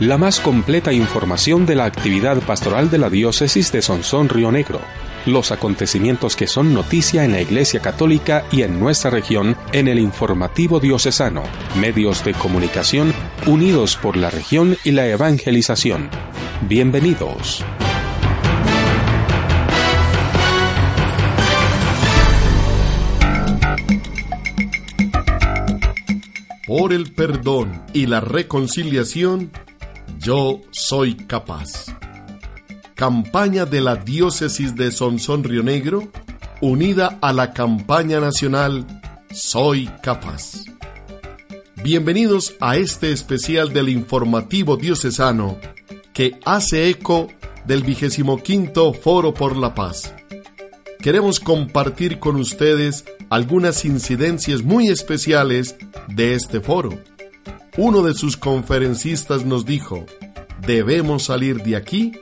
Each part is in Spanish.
La más completa información de la actividad pastoral de la diócesis de Sonsón Río Negro. Los acontecimientos que son noticia en la Iglesia Católica y en nuestra región en el informativo diocesano. Medios de comunicación unidos por la región y la evangelización. Bienvenidos. Por el perdón y la reconciliación, yo soy capaz. Campaña de la Diócesis de Sonsón Río Negro, unida a la campaña nacional Soy capaz. Bienvenidos a este especial del informativo diocesano que hace eco del vigésimo quinto Foro por la Paz. Queremos compartir con ustedes algunas incidencias muy especiales de este foro. Uno de sus conferencistas nos dijo, debemos salir de aquí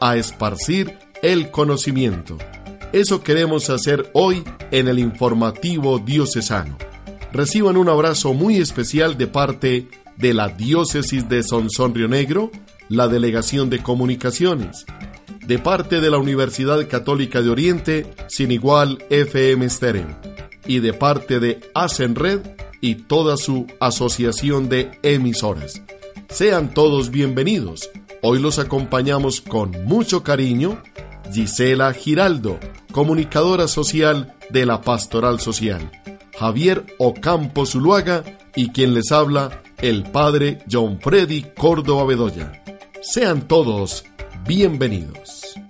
a esparcir el conocimiento. Eso queremos hacer hoy en el informativo diocesano. Reciban un abrazo muy especial de parte de la diócesis de Sonsón Río Negro, la Delegación de Comunicaciones, de parte de la Universidad Católica de Oriente, sin igual FM Stereo, y de parte de Red y toda su asociación de emisoras. Sean todos bienvenidos. Hoy los acompañamos con mucho cariño Gisela Giraldo, comunicadora social de la Pastoral Social, Javier Ocampo Zuluaga y quien les habla, el padre John Freddy Córdoba Bedoya. Sean todos bienvenidos.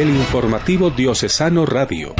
El informativo diocesano radio.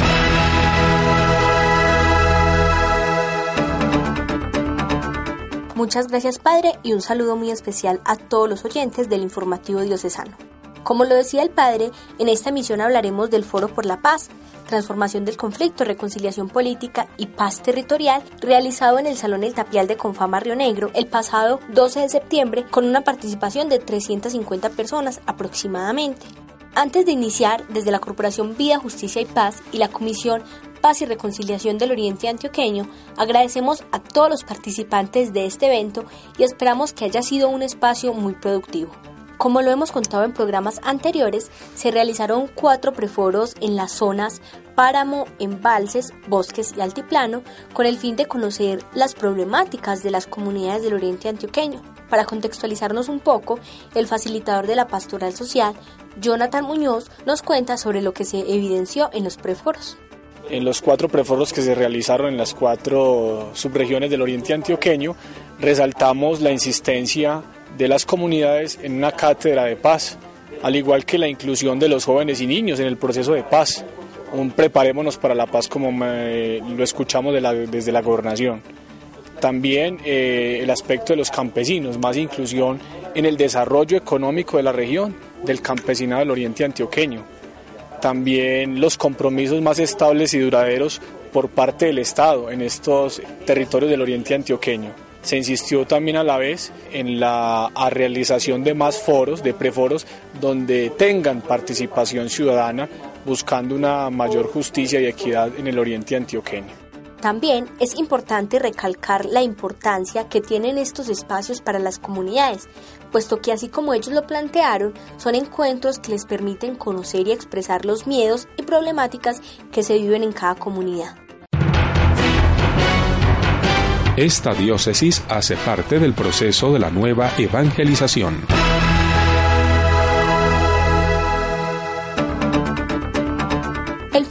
Muchas gracias Padre y un saludo muy especial a todos los oyentes del informativo diocesano. Como lo decía el Padre, en esta emisión hablaremos del Foro por la Paz, transformación del conflicto, reconciliación política y paz territorial, realizado en el Salón El Tapial de Confama Río Negro el pasado 12 de septiembre con una participación de 350 personas aproximadamente. Antes de iniciar, desde la Corporación Vida, Justicia y Paz y la Comisión Paz y Reconciliación del Oriente Antioqueño, agradecemos a todos los participantes de este evento y esperamos que haya sido un espacio muy productivo. Como lo hemos contado en programas anteriores, se realizaron cuatro preforos en las zonas páramo, embalses, bosques y altiplano con el fin de conocer las problemáticas de las comunidades del Oriente Antioqueño. Para contextualizarnos un poco, el facilitador de la pastoral social, Jonathan Muñoz, nos cuenta sobre lo que se evidenció en los preforos. En los cuatro preforos que se realizaron en las cuatro subregiones del Oriente Antioqueño, resaltamos la insistencia de las comunidades en una cátedra de paz, al igual que la inclusión de los jóvenes y niños en el proceso de paz. Un preparémonos para la paz como lo escuchamos desde la gobernación. También eh, el aspecto de los campesinos, más inclusión en el desarrollo económico de la región, del campesinado del oriente antioqueño. También los compromisos más estables y duraderos por parte del Estado en estos territorios del oriente antioqueño. Se insistió también a la vez en la realización de más foros, de preforos, donde tengan participación ciudadana buscando una mayor justicia y equidad en el oriente antioqueño. También es importante recalcar la importancia que tienen estos espacios para las comunidades, puesto que así como ellos lo plantearon, son encuentros que les permiten conocer y expresar los miedos y problemáticas que se viven en cada comunidad. Esta diócesis hace parte del proceso de la nueva evangelización.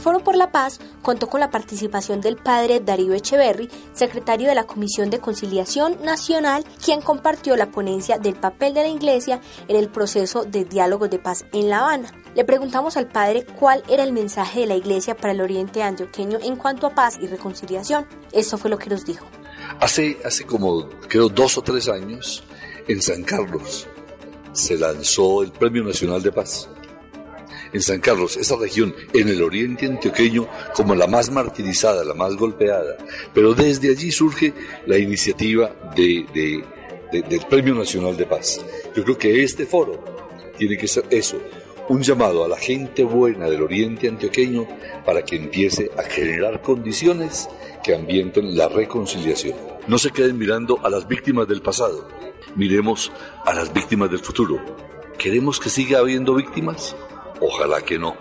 Foro por la Paz contó con la participación del padre Darío Echeverry, secretario de la Comisión de Conciliación Nacional, quien compartió la ponencia del papel de la Iglesia en el proceso de diálogo de paz en La Habana. Le preguntamos al padre cuál era el mensaje de la Iglesia para el Oriente Antioqueño en cuanto a paz y reconciliación. Eso fue lo que nos dijo. Hace, hace como, creo, dos o tres años, en San Carlos, se lanzó el Premio Nacional de Paz en San Carlos, esa región en el oriente antioqueño como la más martirizada, la más golpeada. Pero desde allí surge la iniciativa de, del Premio Nacional de Paz. Yo creo que este foro tiene que ser eso, un llamado a la gente buena del oriente antioqueño para que empiece a generar condiciones que ambienten la reconciliación. No se queden mirando a las víctimas del pasado, miremos a las víctimas del futuro. ¿Queremos que siga habiendo víctimas? Ojalá que no.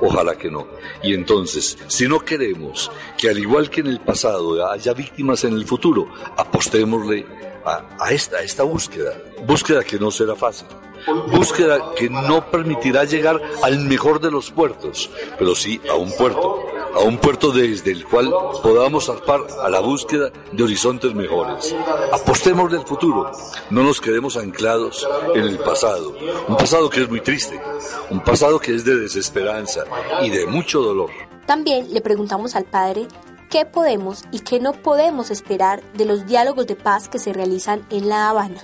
Ojalá que no. Y entonces, si no queremos que al igual que en el pasado haya víctimas en el futuro, apostémosle a, esta, a esta búsqueda. Búsqueda que no será fácil. Búsqueda que no permitirá llegar al mejor de los puertos, pero sí a un puerto a un puerto desde el cual podamos zarpar a la búsqueda de horizontes mejores. Apostemos del futuro, no nos quedemos anclados en el pasado, un pasado que es muy triste, un pasado que es de desesperanza y de mucho dolor. También le preguntamos al padre qué podemos y qué no podemos esperar de los diálogos de paz que se realizan en La Habana.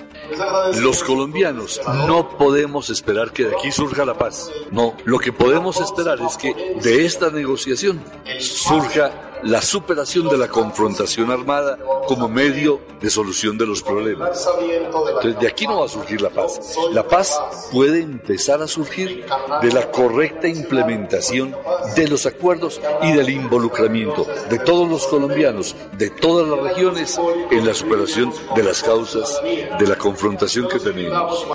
Los colombianos no podemos esperar que de aquí surja la paz. No, lo que podemos esperar es que de esta negociación surja la superación de la confrontación armada como medio de solución de los problemas. Entonces, de aquí no va a surgir la paz. La paz puede empezar a surgir de la correcta implementación de los acuerdos y del involucramiento de todos los colombianos, de todas las regiones, en la superación de las causas de la confrontación que tenemos.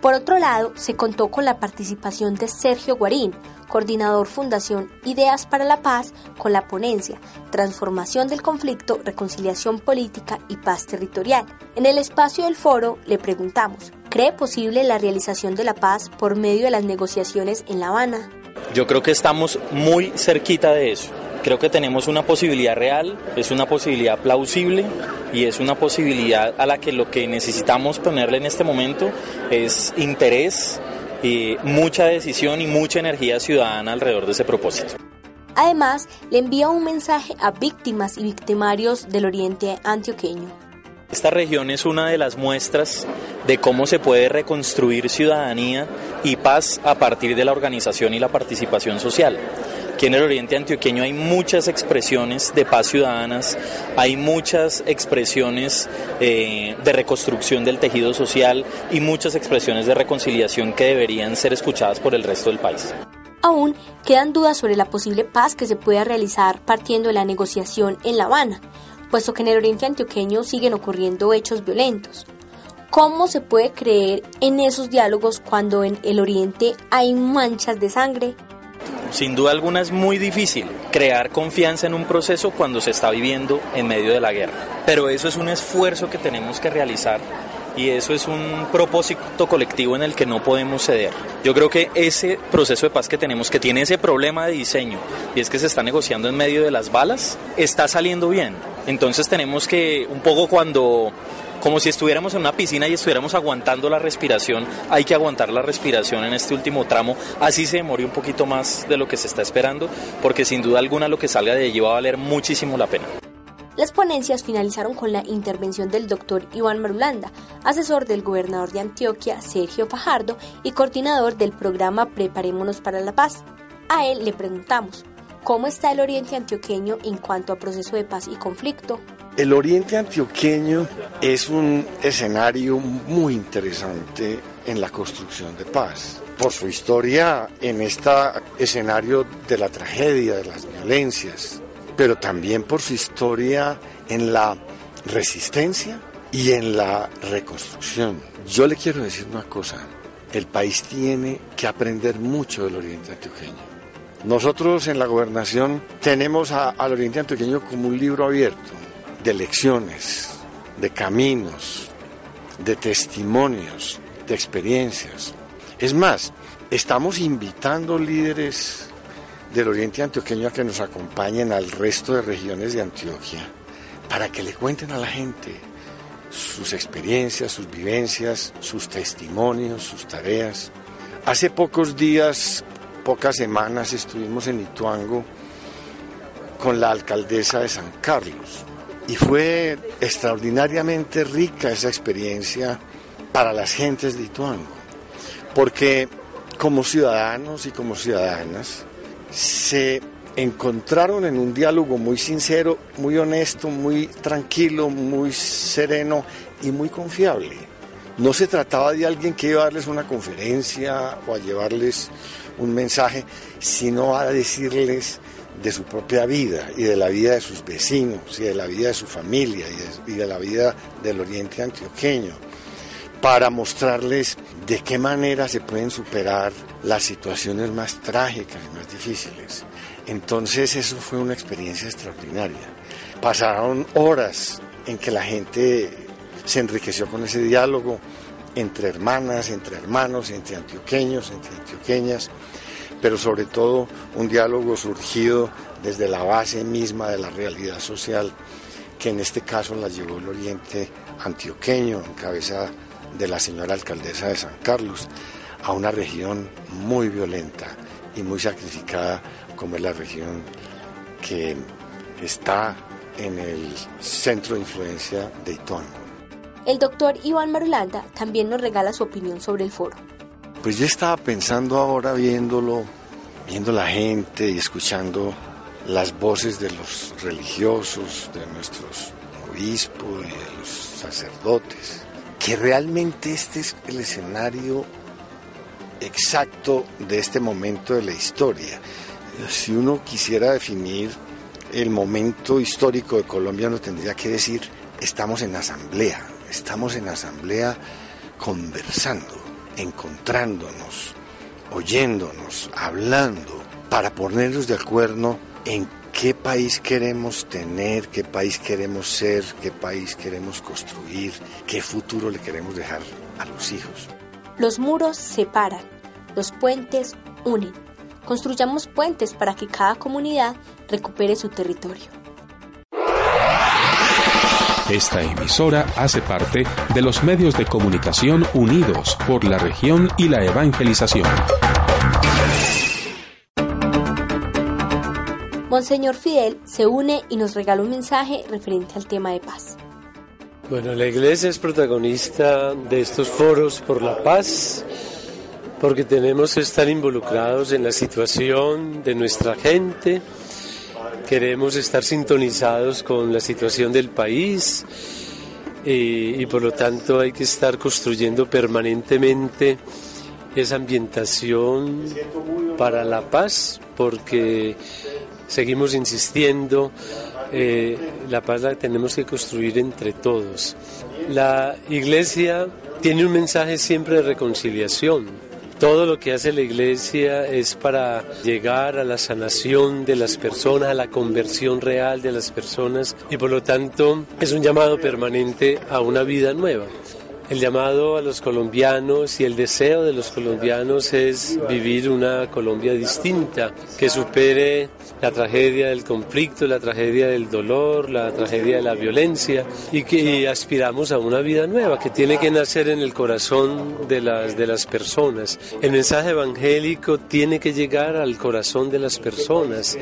Por otro lado, se contó con la participación de Sergio Guarín, coordinador Fundación Ideas para la Paz, con la ponencia Transformación del Conflicto, Reconciliación Política y Paz Territorial. En el espacio del foro le preguntamos, ¿cree posible la realización de la paz por medio de las negociaciones en La Habana? Yo creo que estamos muy cerquita de eso. Creo que tenemos una posibilidad real, es una posibilidad plausible y es una posibilidad a la que lo que necesitamos ponerle en este momento es interés, y mucha decisión y mucha energía ciudadana alrededor de ese propósito. Además, le envía un mensaje a víctimas y victimarios del oriente antioqueño. Esta región es una de las muestras de cómo se puede reconstruir ciudadanía y paz a partir de la organización y la participación social. Aquí en el Oriente Antioqueño hay muchas expresiones de paz ciudadanas, hay muchas expresiones eh, de reconstrucción del tejido social y muchas expresiones de reconciliación que deberían ser escuchadas por el resto del país. Aún quedan dudas sobre la posible paz que se pueda realizar partiendo de la negociación en La Habana, puesto que en el Oriente Antioqueño siguen ocurriendo hechos violentos. ¿Cómo se puede creer en esos diálogos cuando en el Oriente hay manchas de sangre, sin duda alguna es muy difícil crear confianza en un proceso cuando se está viviendo en medio de la guerra. Pero eso es un esfuerzo que tenemos que realizar y eso es un propósito colectivo en el que no podemos ceder. Yo creo que ese proceso de paz que tenemos, que tiene ese problema de diseño, y es que se está negociando en medio de las balas, está saliendo bien. Entonces tenemos que, un poco cuando como si estuviéramos en una piscina y estuviéramos aguantando la respiración. Hay que aguantar la respiración en este último tramo, así se demore un poquito más de lo que se está esperando, porque sin duda alguna lo que salga de allí va a valer muchísimo la pena. Las ponencias finalizaron con la intervención del doctor Iván Marulanda, asesor del gobernador de Antioquia, Sergio Fajardo, y coordinador del programa Preparémonos para la Paz. A él le preguntamos, ¿cómo está el oriente antioqueño en cuanto a proceso de paz y conflicto? El oriente antioqueño es un escenario muy interesante en la construcción de paz. Por su historia en este escenario de la tragedia, de las violencias, pero también por su historia en la resistencia y en la reconstrucción. Yo le quiero decir una cosa, el país tiene que aprender mucho del oriente antioqueño. Nosotros en la gobernación tenemos al oriente antioqueño como un libro abierto de lecciones, de caminos, de testimonios, de experiencias. Es más, estamos invitando líderes del oriente antioqueño a que nos acompañen al resto de regiones de Antioquia para que le cuenten a la gente sus experiencias, sus vivencias, sus testimonios, sus tareas. Hace pocos días, pocas semanas, estuvimos en Ituango con la alcaldesa de San Carlos y fue extraordinariamente rica esa experiencia para las gentes de Ituango, porque como ciudadanos y como ciudadanas se encontraron en un diálogo muy sincero, muy honesto, muy tranquilo, muy sereno y muy confiable. No se trataba de alguien que iba a darles una conferencia o a llevarles un mensaje, sino a decirles de su propia vida y de la vida de sus vecinos y de la vida de su familia y de, la vida del oriente antioqueño, para mostrarles de qué manera se pueden superar las situaciones más trágicas y más difíciles. Entonces eso fue una experiencia extraordinaria. Pasaron horas en que la gente se enriqueció con ese diálogo entre hermanas, entre hermanos, entre antioqueños, entre antioqueñas, pero sobre todo un diálogo surgido desde la base misma de la realidad social, que en este caso la llevó el Oriente antioqueño, en cabeza de la señora alcaldesa de San Carlos, a una región muy violenta y muy sacrificada como es la región que está en el centro de influencia de Ituango. El doctor Iván Marulanda también nos regala su opinión sobre el foro. Pues yo estaba pensando ahora viéndolo, viendo la gente y escuchando las voces de los religiosos, de nuestros obispos y de los sacerdotes, que realmente este es el escenario exacto de este momento de la historia. Si uno quisiera definir el momento histórico de Colombia, uno tendría que decir, estamos en asamblea, estamos en asamblea conversando, encontrándonos, oyéndonos, hablando, para ponernos de acuerdo en qué país queremos tener, qué país queremos ser, qué país queremos construir, qué futuro le queremos dejar a los hijos. Los muros separan, los puentes unen Construyamos puentes para que cada comunidad recupere su territorio. Esta emisora hace parte de los medios de comunicación unidos por la región y la evangelización. Monseñor Fidel se une y nos regala un mensaje referente al tema de paz. Bueno, la iglesia es protagonista de estos foros por la paz porque tenemos que estar involucrados en la situación de nuestra gente, queremos estar sintonizados con la situación del país y, por lo tanto hay que estar construyendo permanentemente esa ambientación para la paz, porque seguimos insistiendo, eh, la paz la tenemos que construir entre todos. La iglesia tiene un mensaje siempre de reconciliación todo lo que hace la iglesia es para llegar a la sanación de las personas, a la conversión real de las personas y por lo tanto es un llamado permanente a una vida nueva. El llamado a los colombianos y el deseo de los colombianos es vivir una Colombia distinta, que supere la tragedia del conflicto, la tragedia del dolor, la tragedia de la violencia y que aspiramos a una vida nueva que tiene que nacer en el corazón de las, de las personas. El mensaje evangélico tiene que llegar al corazón de las personas,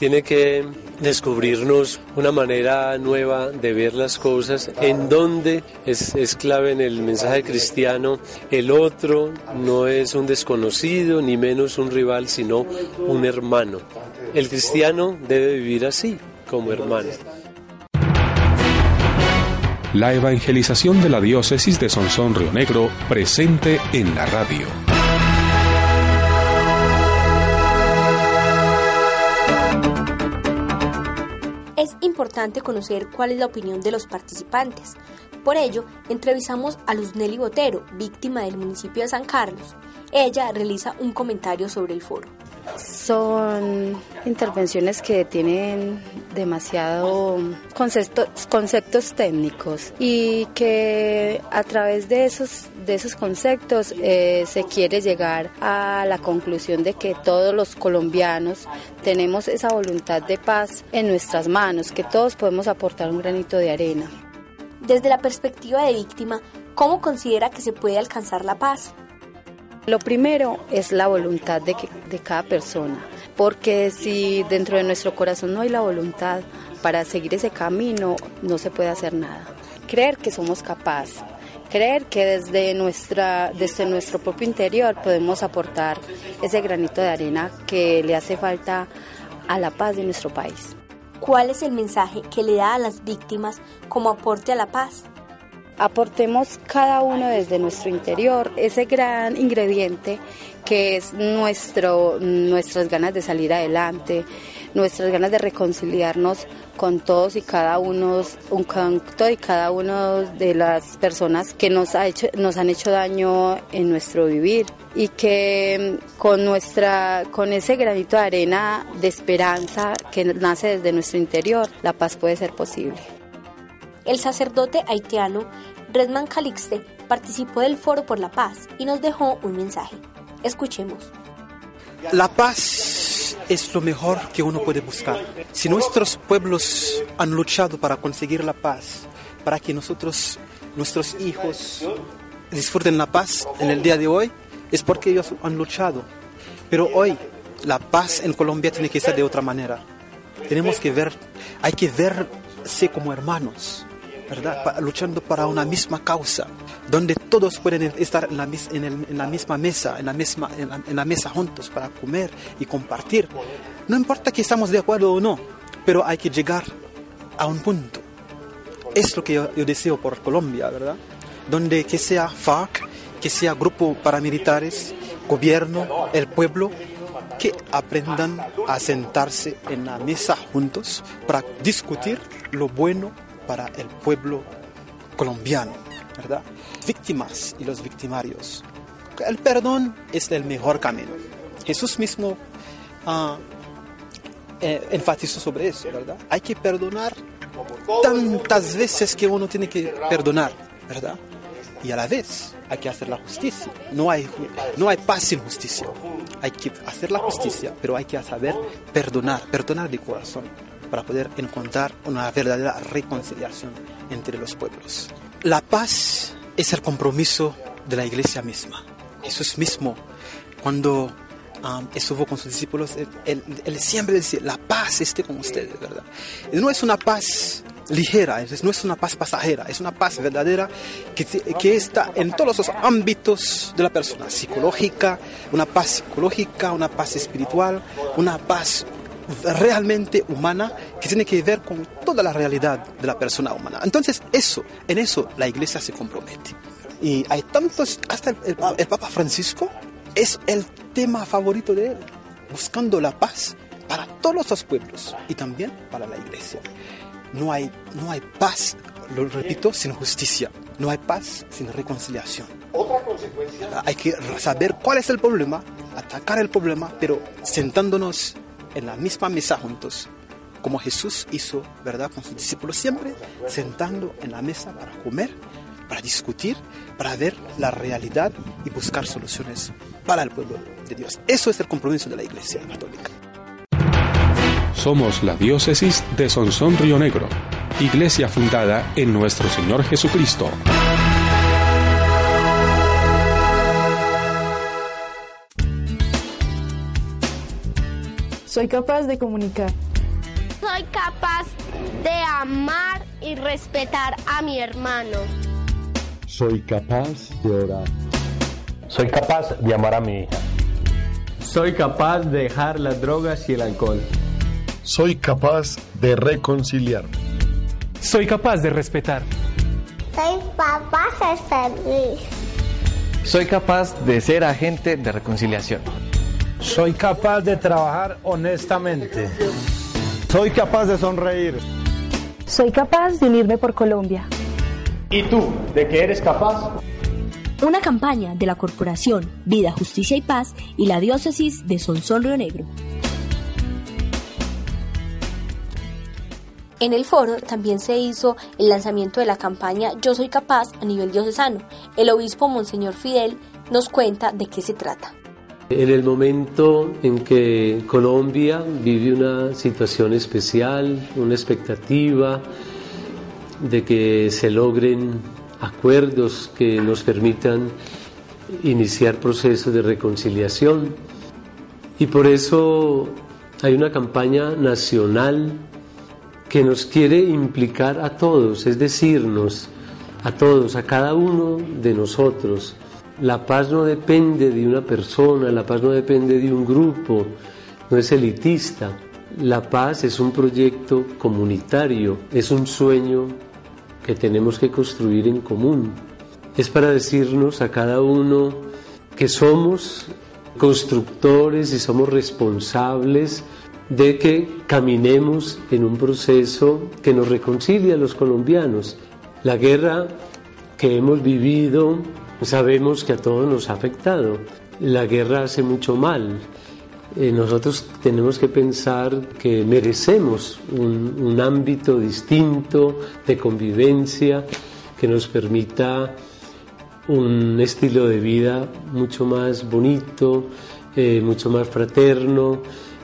tiene que descubrirnos una manera nueva de ver las cosas, en donde es, es, clave en el mensaje cristiano, el otro no es un desconocido ni menos un rival, sino un hermano. El cristiano debe vivir así, como hermano. La evangelización de la diócesis de Sonsón Río Negro presente en la radio. Es importante conocer cuál es la opinión de los participantes. Por ello, entrevistamos a Luz Nelly Botero, víctima del municipio de San Carlos. Ella realiza un comentario sobre el foro. Son intervenciones que tienen demasiado conceptos, conceptos técnicos y que a través de esos, de esos conceptos eh, se quiere llegar a la conclusión de que todos los colombianos tenemos esa voluntad de paz en nuestras manos, que todos podemos aportar un granito de arena. Desde la perspectiva de víctima, ¿cómo considera que se puede alcanzar la paz? Lo primero es la voluntad de, de cada persona, porque si dentro de nuestro corazón no hay la voluntad para seguir ese camino, no se puede hacer nada. Creer que somos capaces, creer que desde, nuestra, desde nuestro propio interior podemos aportar ese granito de arena que le hace falta a la paz de nuestro país. ¿Cuál es el mensaje que le da a las víctimas como aporte a la paz? Aportemos cada uno desde nuestro interior ese gran ingrediente que es nuestro, nuestras ganas de salir adelante, nuestras ganas de reconciliarnos con todos y cada uno, un canto y cada uno de las personas que nos, ha hecho, nos han hecho daño en nuestro vivir y que con nuestra, con ese granito de arena de esperanza que nace desde nuestro interior, la paz puede ser posible. El sacerdote haitiano Redman Calixte participó del Foro por la Paz y nos dejó un mensaje. Escuchemos. La paz es lo mejor que uno puede buscar. Si nuestros pueblos han luchado para conseguir la paz, para que nosotros, nuestros hijos, disfruten la paz en el día de hoy, es porque ellos han luchado. Pero hoy la paz en Colombia tiene que ser de otra manera. Tenemos que ver, hay que verse como hermanos luchando para una misma causa, donde todos pueden estar en la, en la misma mesa, en la misma en mesa juntos para comer y compartir. No importa que estamos de acuerdo o no, pero hay que llegar a un punto. Es lo que yo, deseo por Colombia, ¿verdad? Donde que sea FARC, que sea grupo paramilitares, gobierno, el pueblo, que aprendan a sentarse en la mesa juntos para discutir lo bueno para el pueblo colombiano, ¿verdad? Víctimas y los victimarios. El perdón es el mejor camino. Jesús mismo uh, enfatizó sobre eso, ¿verdad? Hay que perdonar tantas veces que uno tiene que perdonar, ¿verdad? Y a la vez hay que hacer la justicia. No hay, no hay paz sin justicia. Hay que hacer la justicia, pero hay que saber perdonar, perdonar de corazón para poder encontrar una verdadera reconciliación entre los pueblos. La paz es el compromiso de la iglesia misma. Jesús mismo, cuando um, estuvo con sus discípulos, él, siempre decía, la paz esté con ustedes, ¿verdad? No es una paz ligera, no es una paz pasajera, es una paz verdadera que, que, está en todos los ámbitos de la persona, psicológica, una paz psicológica, una paz espiritual, una paz realmente humana que tiene que ver con toda la realidad de la persona humana. Entonces, eso, en eso la iglesia se compromete. Y hay tantos, hasta el, Papa Francisco es el tema favorito de él, buscando la paz para todos los pueblos y también para la iglesia. No hay, no hay paz, lo repito, sin justicia. No hay paz sin reconciliación. Otra consecuencia. Hay que saber cuál es el problema, atacar el problema, pero sentándonos en la misma mesa juntos, como Jesús hizo, ¿verdad?, con sus discípulos, siempre sentando en la mesa para comer, para discutir, para ver la realidad y buscar soluciones para el pueblo de Dios. Eso es el compromiso de la Iglesia Católica. Somos la diócesis de Sonsón Río Negro, iglesia fundada en nuestro Señor Jesucristo. Soy capaz de comunicar. Soy capaz de amar y respetar a mi hermano. Soy capaz de orar. Soy capaz de amar a mi hija. Soy capaz de dejar las drogas y el alcohol. Soy capaz de reconciliar. Soy capaz de respetar. Soy capaz de ser feliz. Soy capaz de ser agente de reconciliación. Soy capaz de trabajar honestamente. Soy capaz de sonreír. Soy capaz de unirme por Colombia. ¿Y tú, de qué eres capaz? Una campaña de la Corporación Vida, Justicia y Paz y la Diócesis de Sonsón Río Negro. En el foro también se hizo el lanzamiento de la campaña Yo Soy Capaz a nivel diocesano. El obispo Monseñor Fidel nos cuenta de qué se trata. En el momento en que Colombia vive una situación especial, una expectativa de que se logren acuerdos que nos permitan iniciar procesos de reconciliación. Y por eso hay una campaña nacional que nos quiere implicar a todos, es decirnos a todos, a cada uno de nosotros. La paz no depende de una persona, la paz no depende de un grupo, no es elitista. La paz es un proyecto comunitario, es un sueño que tenemos que construir en común. Es para decirnos a cada uno que somos constructores y somos responsables de que caminemos en un proceso que nos reconcilia a los colombianos. La guerra que hemos vivido sabemos que a todos nos ha afectado. La guerra hace mucho mal. Eh, nosotros tenemos que pensar que merecemos un, un, ámbito distinto de convivencia que nos permita un estilo de vida mucho más bonito, eh, mucho más fraterno,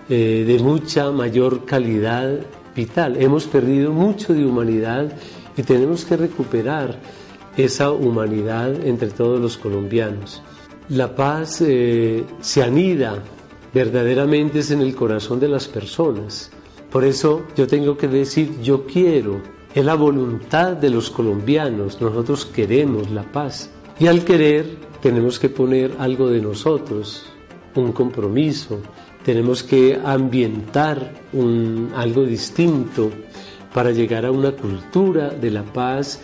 eh, de mucha mayor calidad vital. Hemos perdido mucho de humanidad y tenemos que recuperar esa humanidad entre todos los colombianos. La paz eh, se anida verdaderamente es en el corazón de las personas. Por eso yo tengo que decir yo quiero, es la voluntad de los colombianos, nosotros queremos la paz. Y al querer tenemos que poner algo de nosotros, un compromiso, tenemos que ambientar un, algo distinto para llegar a una cultura de la paz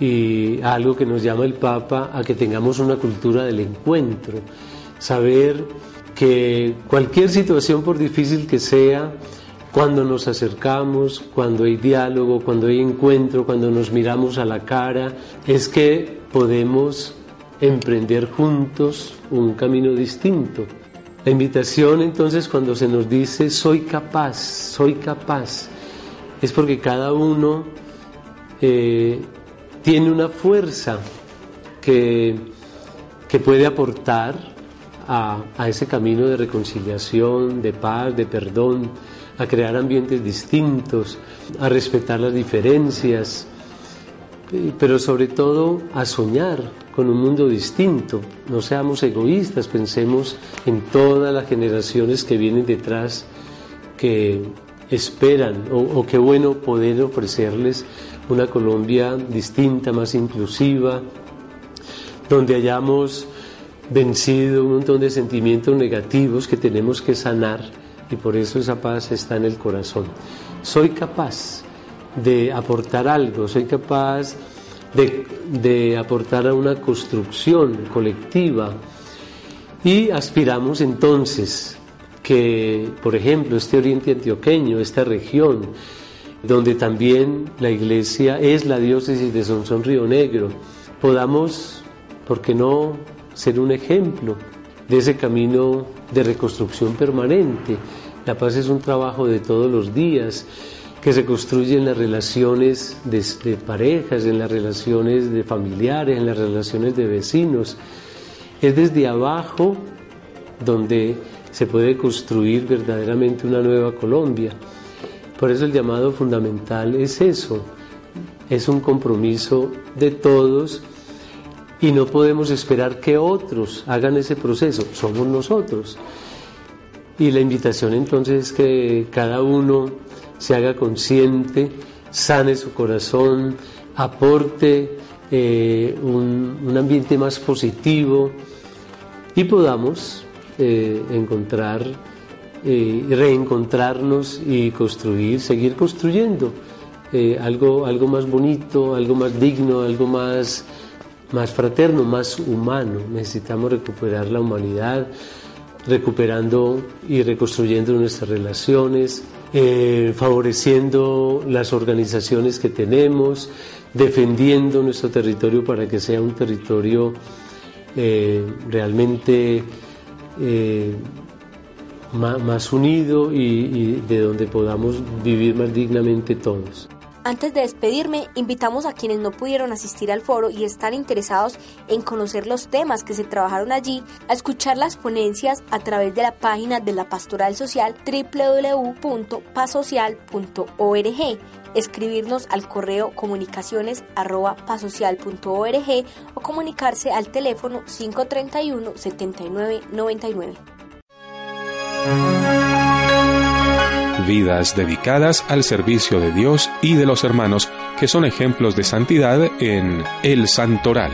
y algo que nos llama el Papa a que tengamos una cultura del encuentro, saber que cualquier situación, por difícil que sea, cuando nos acercamos, cuando hay diálogo, cuando hay encuentro, cuando nos miramos a la cara, es que podemos emprender juntos un camino distinto. La invitación entonces cuando se nos dice soy capaz, soy capaz, es porque cada uno eh, tiene una fuerza que, que puede aportar a, a, ese camino de reconciliación, de paz, de perdón, a crear ambientes distintos, a respetar las diferencias, pero sobre todo a soñar con un mundo distinto. No seamos egoístas, pensemos en todas las generaciones que vienen detrás, que esperan, o, qué bueno poder ofrecerles una Colombia distinta, más inclusiva, donde hayamos vencido un montón de sentimientos negativos que tenemos que sanar y por eso esa paz está en el corazón. Soy capaz de aportar algo, soy capaz de, aportar a una construcción colectiva y aspiramos entonces que, por ejemplo, este oriente antioqueño, esta región, donde también la iglesia es la diócesis de Sonsón Río Negro, podamos, ¿por qué no?, ser un ejemplo de ese camino de reconstrucción permanente. La paz es un trabajo de todos los días que se construye en las relaciones de, parejas, en las relaciones de familiares, en las relaciones de vecinos. Es desde abajo donde se puede construir verdaderamente una nueva Colombia. Por eso el llamado fundamental es eso, es un compromiso de todos y no podemos esperar que otros hagan ese proceso, somos nosotros. Y la invitación entonces es que cada uno se haga consciente, sane su corazón, aporte eh, un, ambiente más positivo y podamos eh, encontrar eh, reencontrarnos y construir, seguir construyendo algo, algo más bonito, algo más digno, algo más, más fraterno, más humano. Necesitamos recuperar la humanidad, recuperando y reconstruyendo nuestras relaciones, eh, favoreciendo las organizaciones que tenemos, defendiendo nuestro territorio para que sea un territorio eh, realmente eh, más, unido y de donde podamos vivir más dignamente todos. Antes de despedirme, invitamos a quienes no pudieron asistir al foro y están interesados en conocer los temas que se trabajaron allí a escuchar las ponencias a través de la página de la Pastoral Social www.pasocial.org, escribirnos al correo comunicaciones o comunicarse al teléfono 531 7999 vidas dedicadas al servicio de Dios y de los hermanos, que son ejemplos de santidad en el Santoral.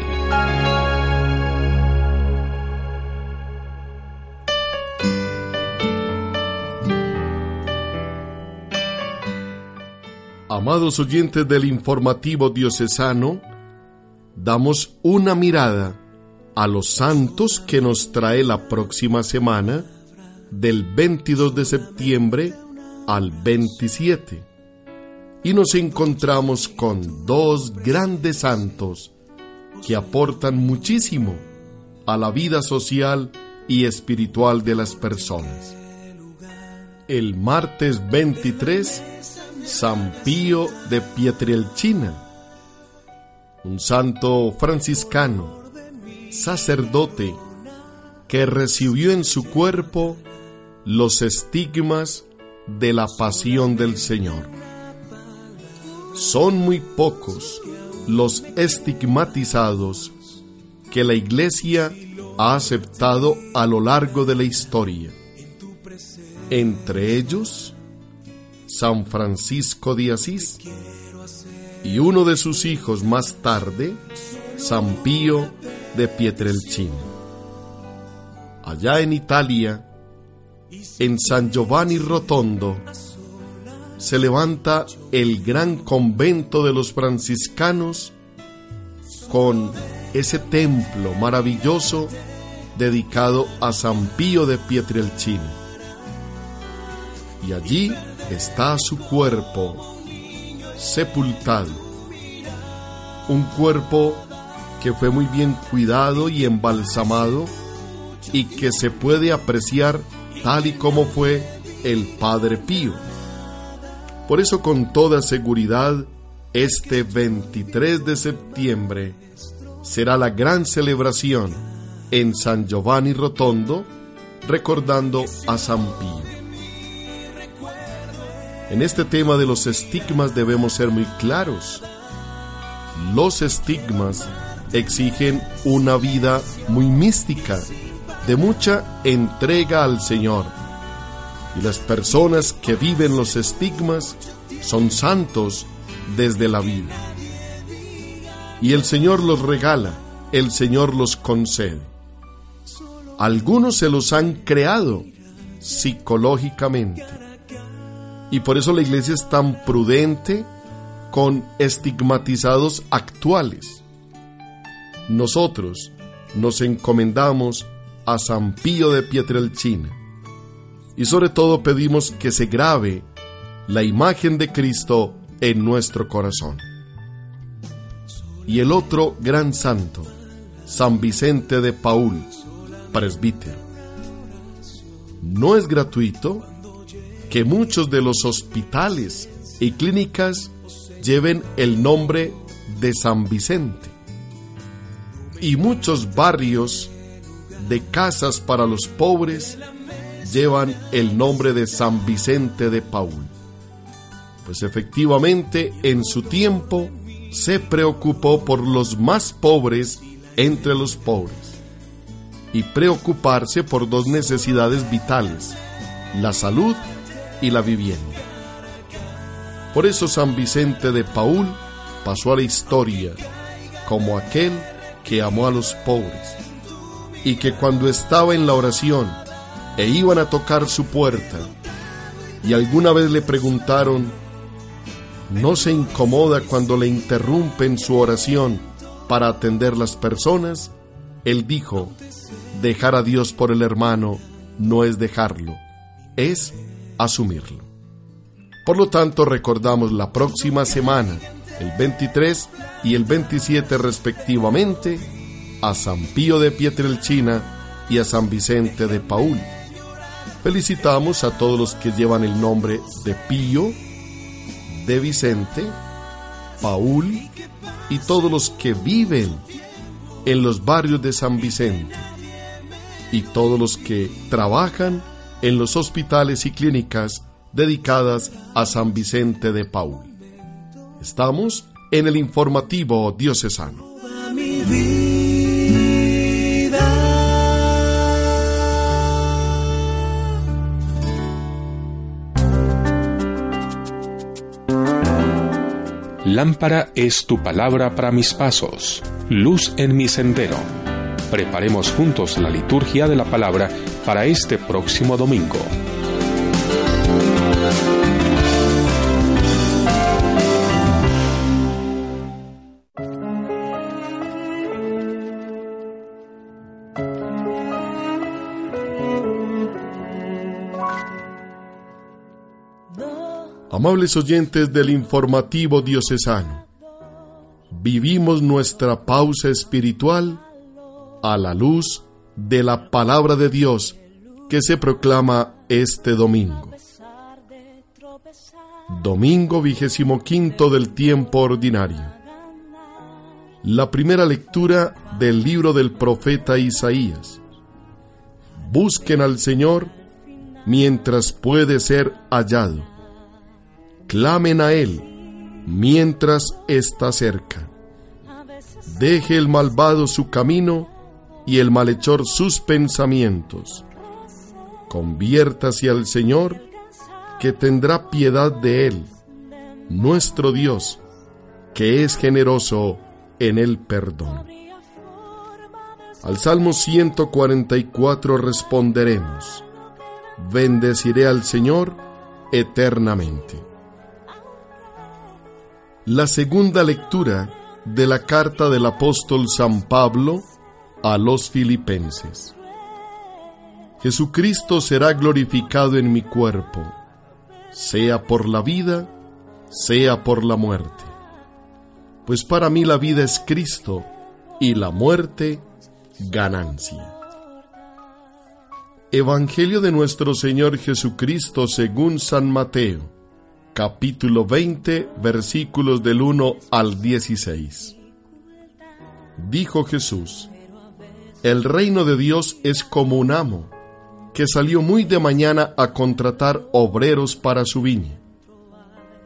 Amados oyentes del informativo diocesano, damos una mirada a los santos que nos trae la próxima semana del 22 de septiembre al 27. Y nos encontramos con dos grandes santos que aportan muchísimo a la vida social y espiritual de las personas. El martes 23, San Pío de Pietrelcina, un santo franciscano, sacerdote, que recibió en su cuerpo los estigmas de la pasión del Señor. Son muy pocos los estigmatizados que la Iglesia ha aceptado a lo largo de la historia. Entre ellos, San Francisco de Asís y uno de sus hijos más tarde, San Pío de Pietrelcina. Allá en Italia, en San Giovanni Rotondo se levanta el gran convento de los franciscanos con ese templo maravilloso dedicado a San Pío de Pietrelcina. Y allí está su cuerpo sepultado. Un cuerpo que fue muy bien cuidado y embalsamado y que se puede apreciar tal y como fue el Padre Pío. Por eso con toda seguridad, este 23 de septiembre será la gran celebración en San Giovanni Rotondo, recordando a San Pío. En este tema de los estigmas debemos ser muy claros. Los estigmas exigen una vida muy mística, de mucha entrega al Señor. Y las personas que viven los estigmas son santos desde la vida. Y el Señor los regala, el Señor los concede. Algunos se los han creado psicológicamente. Y por eso la iglesia es tan prudente con estigmatizados actuales. Nosotros nos encomendamos a San Pío de Pietrelcina. Y sobre todo pedimos que se grabe la imagen de Cristo en nuestro corazón. Y el otro gran santo, San Vicente de Paul, presbítero. No es gratuito que muchos de los hospitales y clínicas lleven el nombre de San Vicente. Y muchos barrios de casas para los pobres llevan el nombre de San Vicente de Paul. Pues efectivamente en su tiempo se preocupó por los más pobres entre los pobres y preocuparse por dos necesidades vitales, la salud y la vivienda. Por eso San Vicente de Paul pasó a la historia como aquel que amó a los pobres y que cuando estaba en la oración e iban a tocar su puerta y alguna vez le preguntaron, ¿no se incomoda cuando le interrumpen su oración para atender las personas? Él dijo, dejar a Dios por el hermano no es dejarlo, es asumirlo. Por lo tanto, recordamos la próxima semana, el 23 y el 27 respectivamente, a San Pío de Pietrelcina y a San Vicente de Paul. Felicitamos a todos los que llevan el nombre de Pío, de Vicente, Paul y todos los que viven en los barrios de San Vicente y todos los que trabajan en los hospitales y clínicas dedicadas a San Vicente de Paul. Estamos en el informativo diocesano. Lámpara es tu palabra para mis pasos, luz en mi sendero. Preparemos juntos la liturgia de la palabra para este próximo domingo. Amables oyentes del informativo diocesano, vivimos nuestra pausa espiritual a la luz de la palabra de Dios que se proclama este domingo. Domingo vigésimo quinto del tiempo ordinario. La primera lectura del libro del profeta Isaías. Busquen al Señor mientras puede ser hallado clamen a Él mientras está cerca. Deje el malvado su camino y el malhechor sus pensamientos. Conviértase al Señor, que tendrá piedad de Él, nuestro Dios, que es generoso en el perdón. Al Salmo 144 responderemos, bendeciré al Señor eternamente la segunda lectura de la carta del apóstol San Pablo a los filipenses. Jesucristo será glorificado en mi cuerpo, sea por la vida, sea por la muerte. Pues para mí la vida es Cristo y la muerte ganancia. Evangelio de nuestro Señor Jesucristo según San Mateo capítulo 20, versículos del 1 al 16. Dijo Jesús, El reino de Dios es como un amo, que salió muy de mañana a contratar obreros para su viña.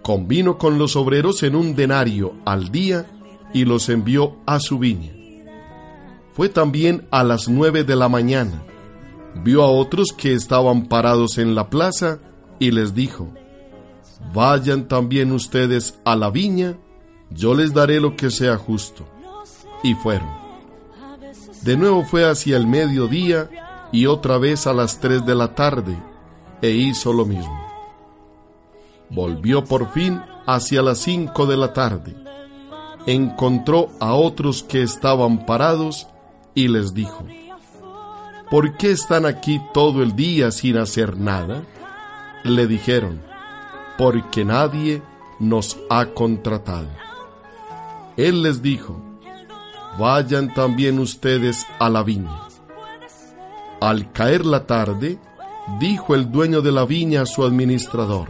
Convino con los obreros en un denario al día y los envió a su viña. Fue también a las nueve de la mañana. Vio a otros que estaban parados en la plaza y les dijo, Vayan también ustedes a la viña, yo les daré lo que sea justo. Y fueron. De nuevo fue hacia el mediodía y otra vez a las tres de la tarde, e hizo lo mismo. Volvió por fin hacia las cinco de la tarde. Encontró a otros que estaban parados y les dijo, ¿por qué están aquí todo el día sin hacer nada? Le dijeron, porque nadie nos ha contratado. Él les dijo, vayan también ustedes a la viña. Al caer la tarde, dijo el dueño de la viña a su administrador,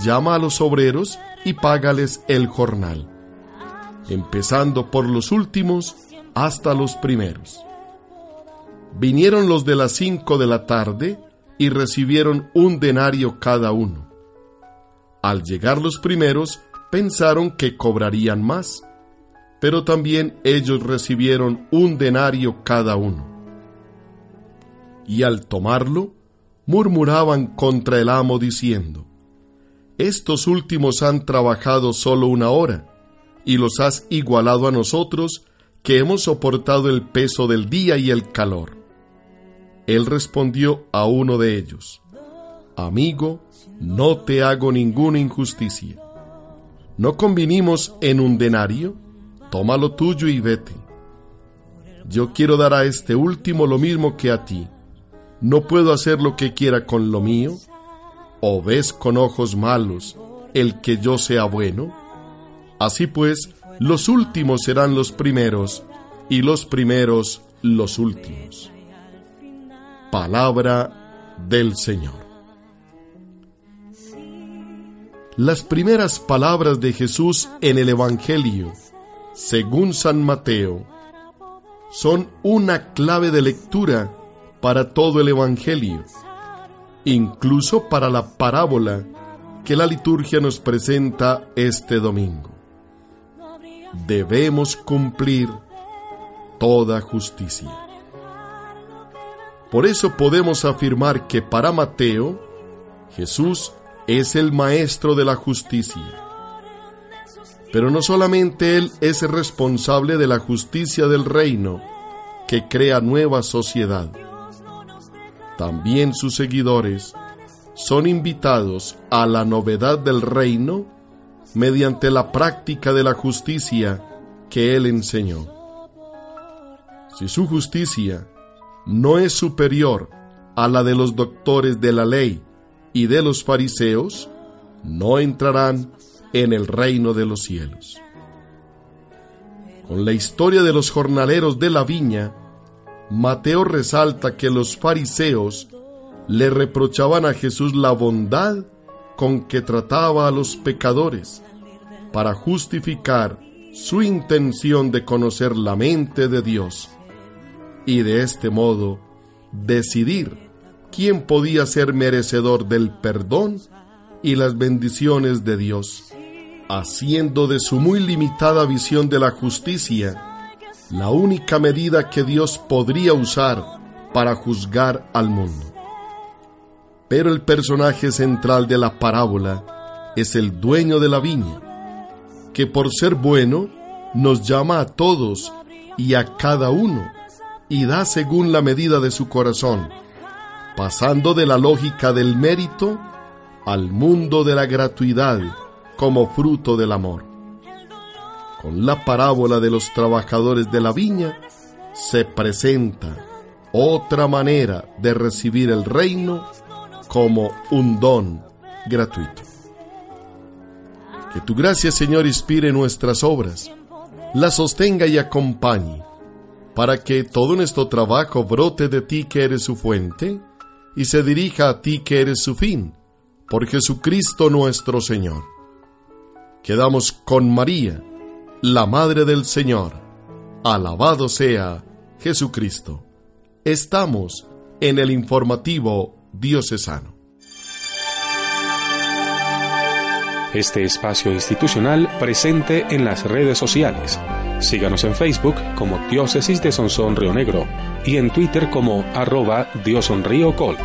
llama a los obreros y págales el jornal, empezando por los últimos hasta los primeros. Vinieron los de las cinco de la tarde y recibieron un denario cada uno. Al llegar los primeros, pensaron que cobrarían más, pero también ellos recibieron un denario cada uno. Y al tomarlo, murmuraban contra el amo diciendo, Estos últimos han trabajado solo una hora, y los has igualado a nosotros, que hemos soportado el peso del día y el calor. Él respondió a uno de ellos, Amigo, no te hago ninguna injusticia. ¿No convinimos en un denario? Toma lo tuyo y vete. Yo quiero dar a este último lo mismo que a ti. ¿No puedo hacer lo que quiera con lo mío? ¿O ves con ojos malos el que yo sea bueno? Así pues, los últimos serán los primeros, y los primeros los últimos. Palabra del Señor. Las primeras palabras de Jesús en el Evangelio, según San Mateo, son una clave de lectura para todo el Evangelio, incluso para la parábola que la liturgia nos presenta este domingo. Debemos cumplir toda justicia. Por eso podemos afirmar que para Mateo, Jesús es el maestro de la justicia. Pero no solamente Él es responsable de la justicia del reino, que crea nueva sociedad. También sus seguidores son invitados a la novedad del reino mediante la práctica de la justicia que Él enseñó. Si su justicia no es superior a la de los doctores de la ley y de los fariseos, no entrarán en el reino de los cielos. Con la historia de los jornaleros de la viña, Mateo resalta que los fariseos le reprochaban a Jesús la bondad con que trataba a los pecadores, para justificar su intención de conocer la mente de Dios y de este modo decidir quién podía ser merecedor del perdón y las bendiciones de Dios haciendo de su muy limitada visión de la justicia la única medida que Dios podría usar para juzgar al mundo. Pero el personaje central de la parábola es el dueño de la viña, que por ser bueno nos llama a todos y a cada uno y da según la medida de su corazón, pasando de la lógica del mérito al mundo de la gratuidad como fruto del amor. Con la parábola de los trabajadores de la viña se presenta otra manera de recibir el reino como un don gratuito. Que tu gracia, Señor, inspire nuestras obras, la sostenga y acompañe, para que todo nuestro trabajo brote de ti que eres su fuente y se dirija a ti que eres su fin, por Jesucristo nuestro Señor quedamos con María, la Madre del Señor. Alabado sea Jesucristo. Estamos en el informativo diocesano. Este espacio institucional presente en las redes sociales. Síganos en Facebook como Diócesis de Sonsón Río Negro y en Twitter como arroba Diosonríocol.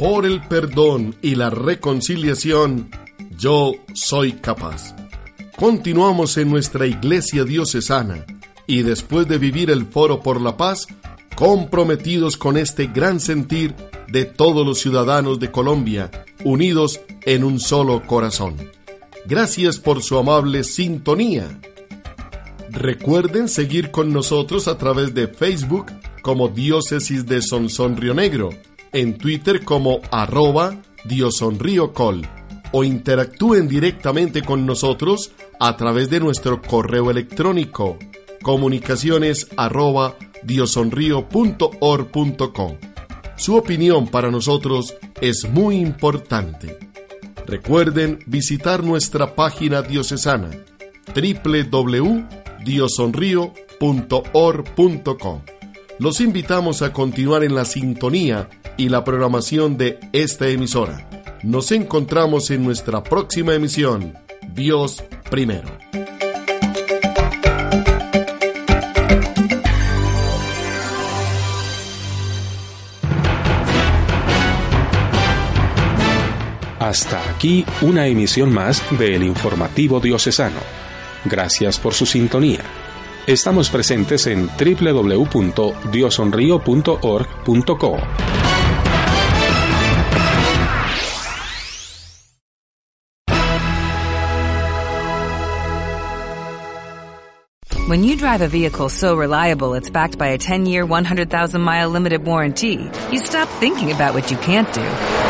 por el perdón y la reconciliación, yo soy capaz. Continuamos en nuestra iglesia diocesana y después de vivir el foro por la paz, comprometidos con este gran sentir de todos los ciudadanos de Colombia, unidos en un solo corazón. Gracias por su amable sintonía. Recuerden seguir con nosotros a través de Facebook como Diócesis de Sonsón Río Negro en Twitter como arroba diosonriocol o interactúen directamente con nosotros a través de nuestro correo electrónico comunicaciones. Su opinión para nosotros es muy importante. Recuerden visitar nuestra página diocesana www.diosonrio.org.com. Los invitamos a continuar en la sintonía y la programación de esta emisora. Nos encontramos en nuestra próxima emisión. Dios primero. Hasta aquí una emisión más del informativo diocesano. Gracias por su sintonía. Estamos presentes en www.diosonrio.org.co. When you drive a vehicle so reliable it's backed by a 10-year, 100,000-mile limited warranty, you stop thinking about what you can't do